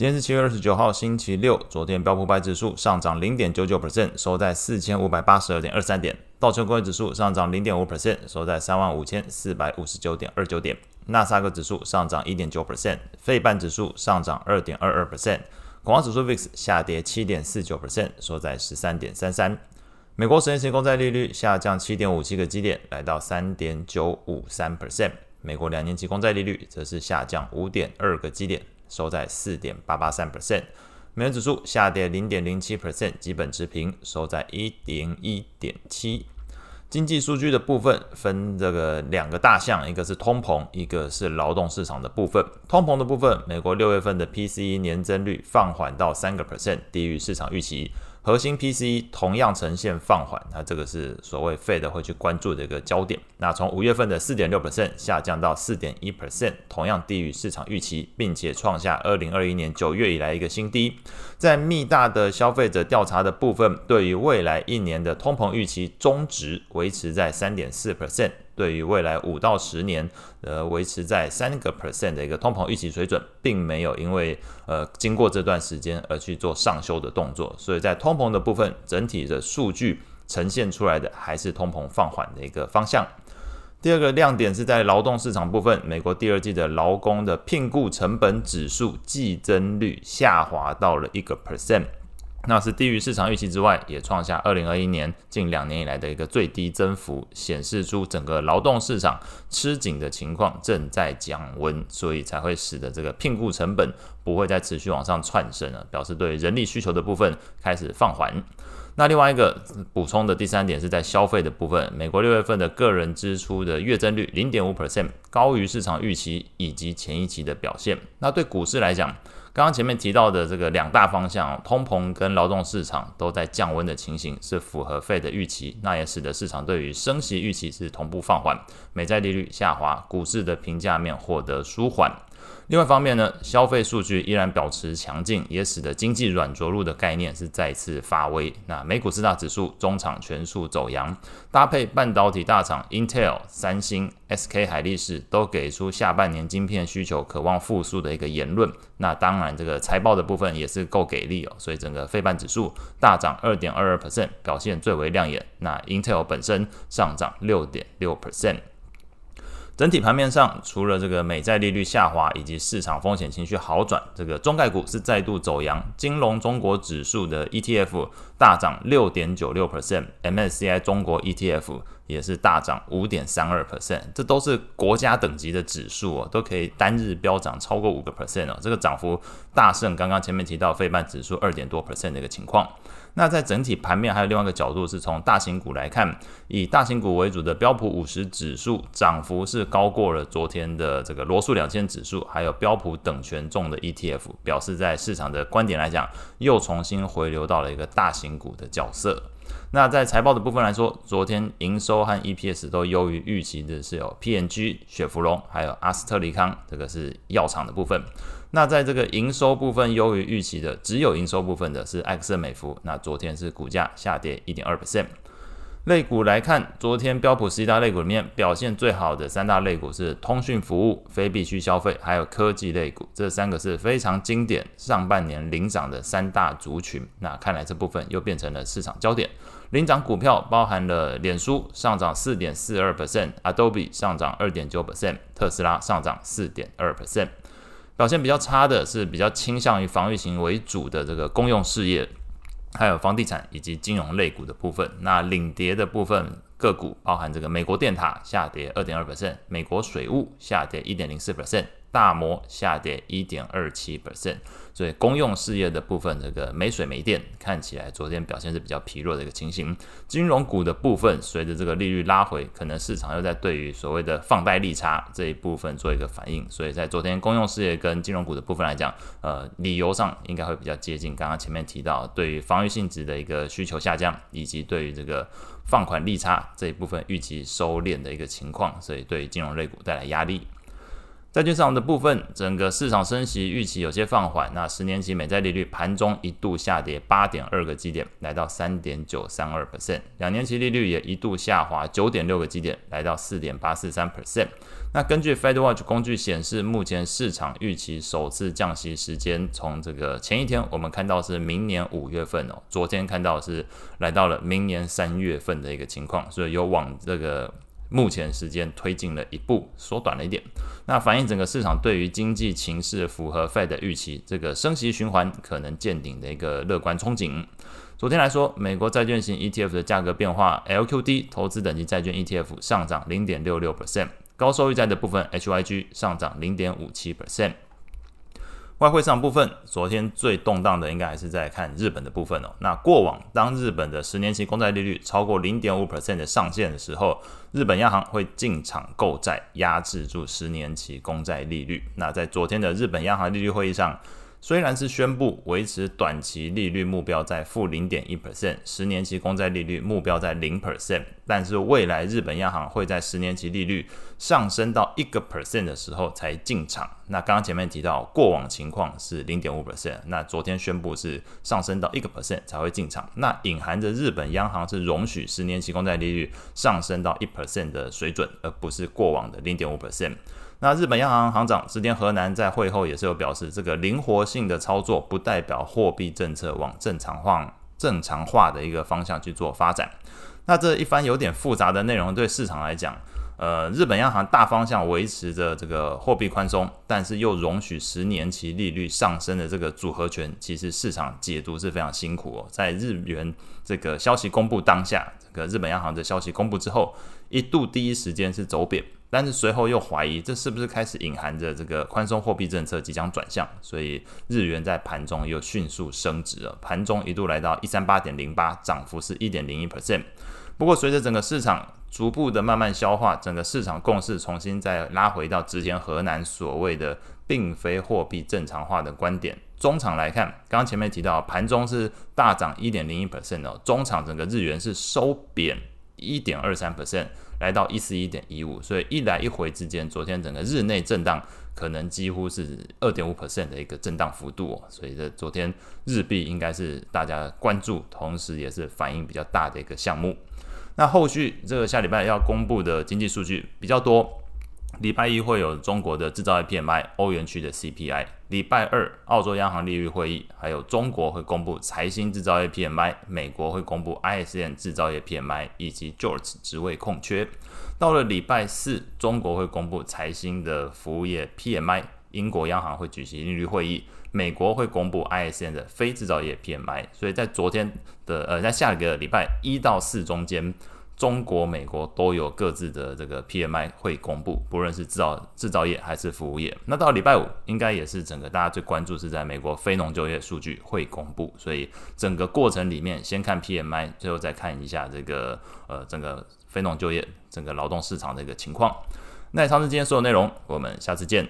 今天是七月二十九号，星期六。昨天标普五百指数上涨零点九九 percent，收在四千五百八十二点二三点。道琼工业指数上涨零点五 percent，收在三万五千四百五十九点二九点。纳斯克指数上涨一点九 percent，费半指数上涨二点二二 percent。恐慌指数 VIX 下跌七点四九 percent，收在十三点三三。美国十年期公债利率下降七点五七个基点，来到三点九五三 percent。美国两年期公债利率则是下降五点二个基点。收在四点八八三 percent，美元指数下跌零点零七 percent，基本持平，收在一零一点七。经济数据的部分分这个两个大项，一个是通膨，一个是劳动市场的部分。通膨的部分，美国六月份的 PCE 年增率放缓到三个 percent，低于市场预期。核心 P C 同样呈现放缓，那这个是所谓 Fed 会去关注的一个焦点。那从五月份的四点六 percent 下降到四点一 percent，同样低于市场预期，并且创下二零二一年九月以来一个新低。在密大的消费者调查的部分，对于未来一年的通膨预期中值维持在三点四 percent。对于未来五到十年，呃，维持在三个 percent 的一个通膨预期水准，并没有因为呃经过这段时间而去做上修的动作，所以在通膨的部分，整体的数据呈现出来的还是通膨放缓的一个方向。第二个亮点是在劳动市场部分，美国第二季的劳工的聘雇成本指数季增率下滑到了一个 percent。那是低于市场预期之外，也创下二零二一年近两年以来的一个最低增幅，显示出整个劳动市场吃紧的情况正在降温，所以才会使得这个聘雇成本不会再持续往上窜升了，表示对人力需求的部分开始放缓。那另外一个补充的第三点是在消费的部分，美国六月份的个人支出的月增率零点五 percent，高于市场预期以及前一期的表现。那对股市来讲，刚刚前面提到的这个两大方向，通膨跟劳动市场都在降温的情形，是符合 Fed 的预期，那也使得市场对于升息预期是同步放缓，美债利率下滑，股市的评价面获得舒缓。另外一方面呢，消费数据依然保持强劲，也使得经济软着陆的概念是再次发威。那美股四大指数中场全数走扬，搭配半导体大厂 Intel、三星、SK 海力士都给出下半年晶片需求可望复苏的一个言论。那当然，这个财报的部分也是够给力哦，所以整个费半指数大涨二点二二 percent，表现最为亮眼。那 Intel 本身上涨六点六 percent。整体盘面上，除了这个美债利率下滑以及市场风险情绪好转，这个中概股是再度走阳。金融中国指数的 ETF 大涨六点九六 percent，MSCI 中国 ETF 也是大涨五点三二 percent，这都是国家等级的指数哦，都可以单日飙涨超过五个 percent 哦，这个涨幅大胜刚刚前面提到费半指数二点多 percent 的一个情况。那在整体盘面还有另外一个角度，是从大型股来看，以大型股为主的标普五十指数涨幅是高过了昨天的这个罗素两千指数，还有标普等权重的 ETF，表示在市场的观点来讲，又重新回流到了一个大型股的角色。那在财报的部分来说，昨天营收和 EPS 都优于预期的是有 PNG、雪佛龙，还有阿斯特利康，这个是药厂的部分。那在这个营收部分优于预期的，只有营收部分的是埃克森美孚。那昨天是股价下跌一点二 percent。类股来看，昨天标普十大类股里面表现最好的三大类股是通讯服务、非必需消费，还有科技类股。这三个是非常经典，上半年领涨的三大族群。那看来这部分又变成了市场焦点。领涨股票包含了脸书上涨四点四二 percent，Adobe 上涨二点九 percent，特斯拉上涨四点二 percent。表现比较差的是比较倾向于防御型为主的这个公用事业，还有房地产以及金融类股的部分。那领跌的部分个股包含这个美国电塔下跌二点二百分美国水务下跌一点零四百分。大摩下跌一点二七百分所以公用事业的部分，这个没水没电，看起来昨天表现是比较疲弱的一个情形。金融股的部分，随着这个利率拉回，可能市场又在对于所谓的放贷利差这一部分做一个反应。所以在昨天公用事业跟金融股的部分来讲，呃，理由上应该会比较接近刚刚前面提到对于防御性质的一个需求下降，以及对于这个放款利差这一部分预期收敛的一个情况，所以对金融类股带来压力。债券市场的部分，整个市场升息预期有些放缓。那十年期美债利率盘中一度下跌八点二个基点，来到三点九三二 percent。两年期利率也一度下滑九点六个基点，来到四点八四三 percent。那根据 FedWatch 工具显示，目前市场预期首次降息时间从这个前一天我们看到是明年五月份哦，昨天看到是来到了明年三月份的一个情况，所以有往这个。目前时间推进了一步，缩短了一点，那反映整个市场对于经济情势符合 Fed 的预期，这个升息循环可能见顶的一个乐观憧憬。昨天来说，美国债券型 ETF 的价格变化，LQD 投资等级债券 ETF 上涨零点六六 percent，高收益债的部分 HYG 上涨零点五七 percent。外汇上部分，昨天最动荡的应该还是在看日本的部分哦。那过往当日本的十年期公债利率超过零点五 percent 的上限的时候，日本央行会进场购债，压制住十年期公债利率。那在昨天的日本央行利率会议上，虽然是宣布维持短期利率目标在负零点一 percent，十年期公债利率目标在零 percent，但是未来日本央行会在十年期利率上升到一个 percent 的时候才进场。那刚刚前面提到过往情况是零点五 percent，那昨天宣布是上升到一个 percent 才会进场。那隐含着日本央行是容许十年期公债利率上升到一 percent 的水准，而不是过往的零点五 percent。那日本央行行长植田河南在会后也是有表示，这个灵活性的操作不代表货币政策往正常化、正常化的一个方向去做发展。那这一番有点复杂的内容，对市场来讲，呃，日本央行大方向维持着这个货币宽松，但是又容许十年期利率上升的这个组合拳，其实市场解读是非常辛苦哦。在日元这个消息公布当下，这个日本央行的消息公布之后，一度第一时间是走贬。但是随后又怀疑，这是不是开始隐含着这个宽松货币政策即将转向？所以日元在盘中又迅速升值了，盘中一度来到一三八点零八，涨幅是一点零一 percent。不过随着整个市场逐步的慢慢消化，整个市场共识重新再拉回到之前河南所谓的并非货币正常化的观点。中场来看，刚刚前面提到盘中是大涨一点零一 percent 哦，中场整个日元是收贬一点二三 percent。来到一四一点一五，所以一来一回之间，昨天整个日内震荡可能几乎是二点五 percent 的一个震荡幅度哦，所以这昨天日币应该是大家关注，同时也是反应比较大的一个项目。那后续这个下礼拜要公布的经济数据比较多。礼拜一会有中国的制造业 PMI、欧元区的 CPI。礼拜二，澳洲央行利率会议，还有中国会公布财新制造业 PMI，美国会公布 ISM 制造业 PMI 以及 George 职位空缺。到了礼拜四，中国会公布财新的服务业 PMI，英国央行会举行利率会议，美国会公布 ISM 的非制造业 PMI。所以在昨天的呃，在下个礼拜一到四中间。中国、美国都有各自的这个 PMI 会公布，不论是制造制造业还是服务业。那到礼拜五，应该也是整个大家最关注是在美国非农就业数据会公布。所以整个过程里面，先看 PMI，最后再看一下这个呃整个非农就业、整个劳动市场的一个情况。那以上是今天所有内容，我们下次见。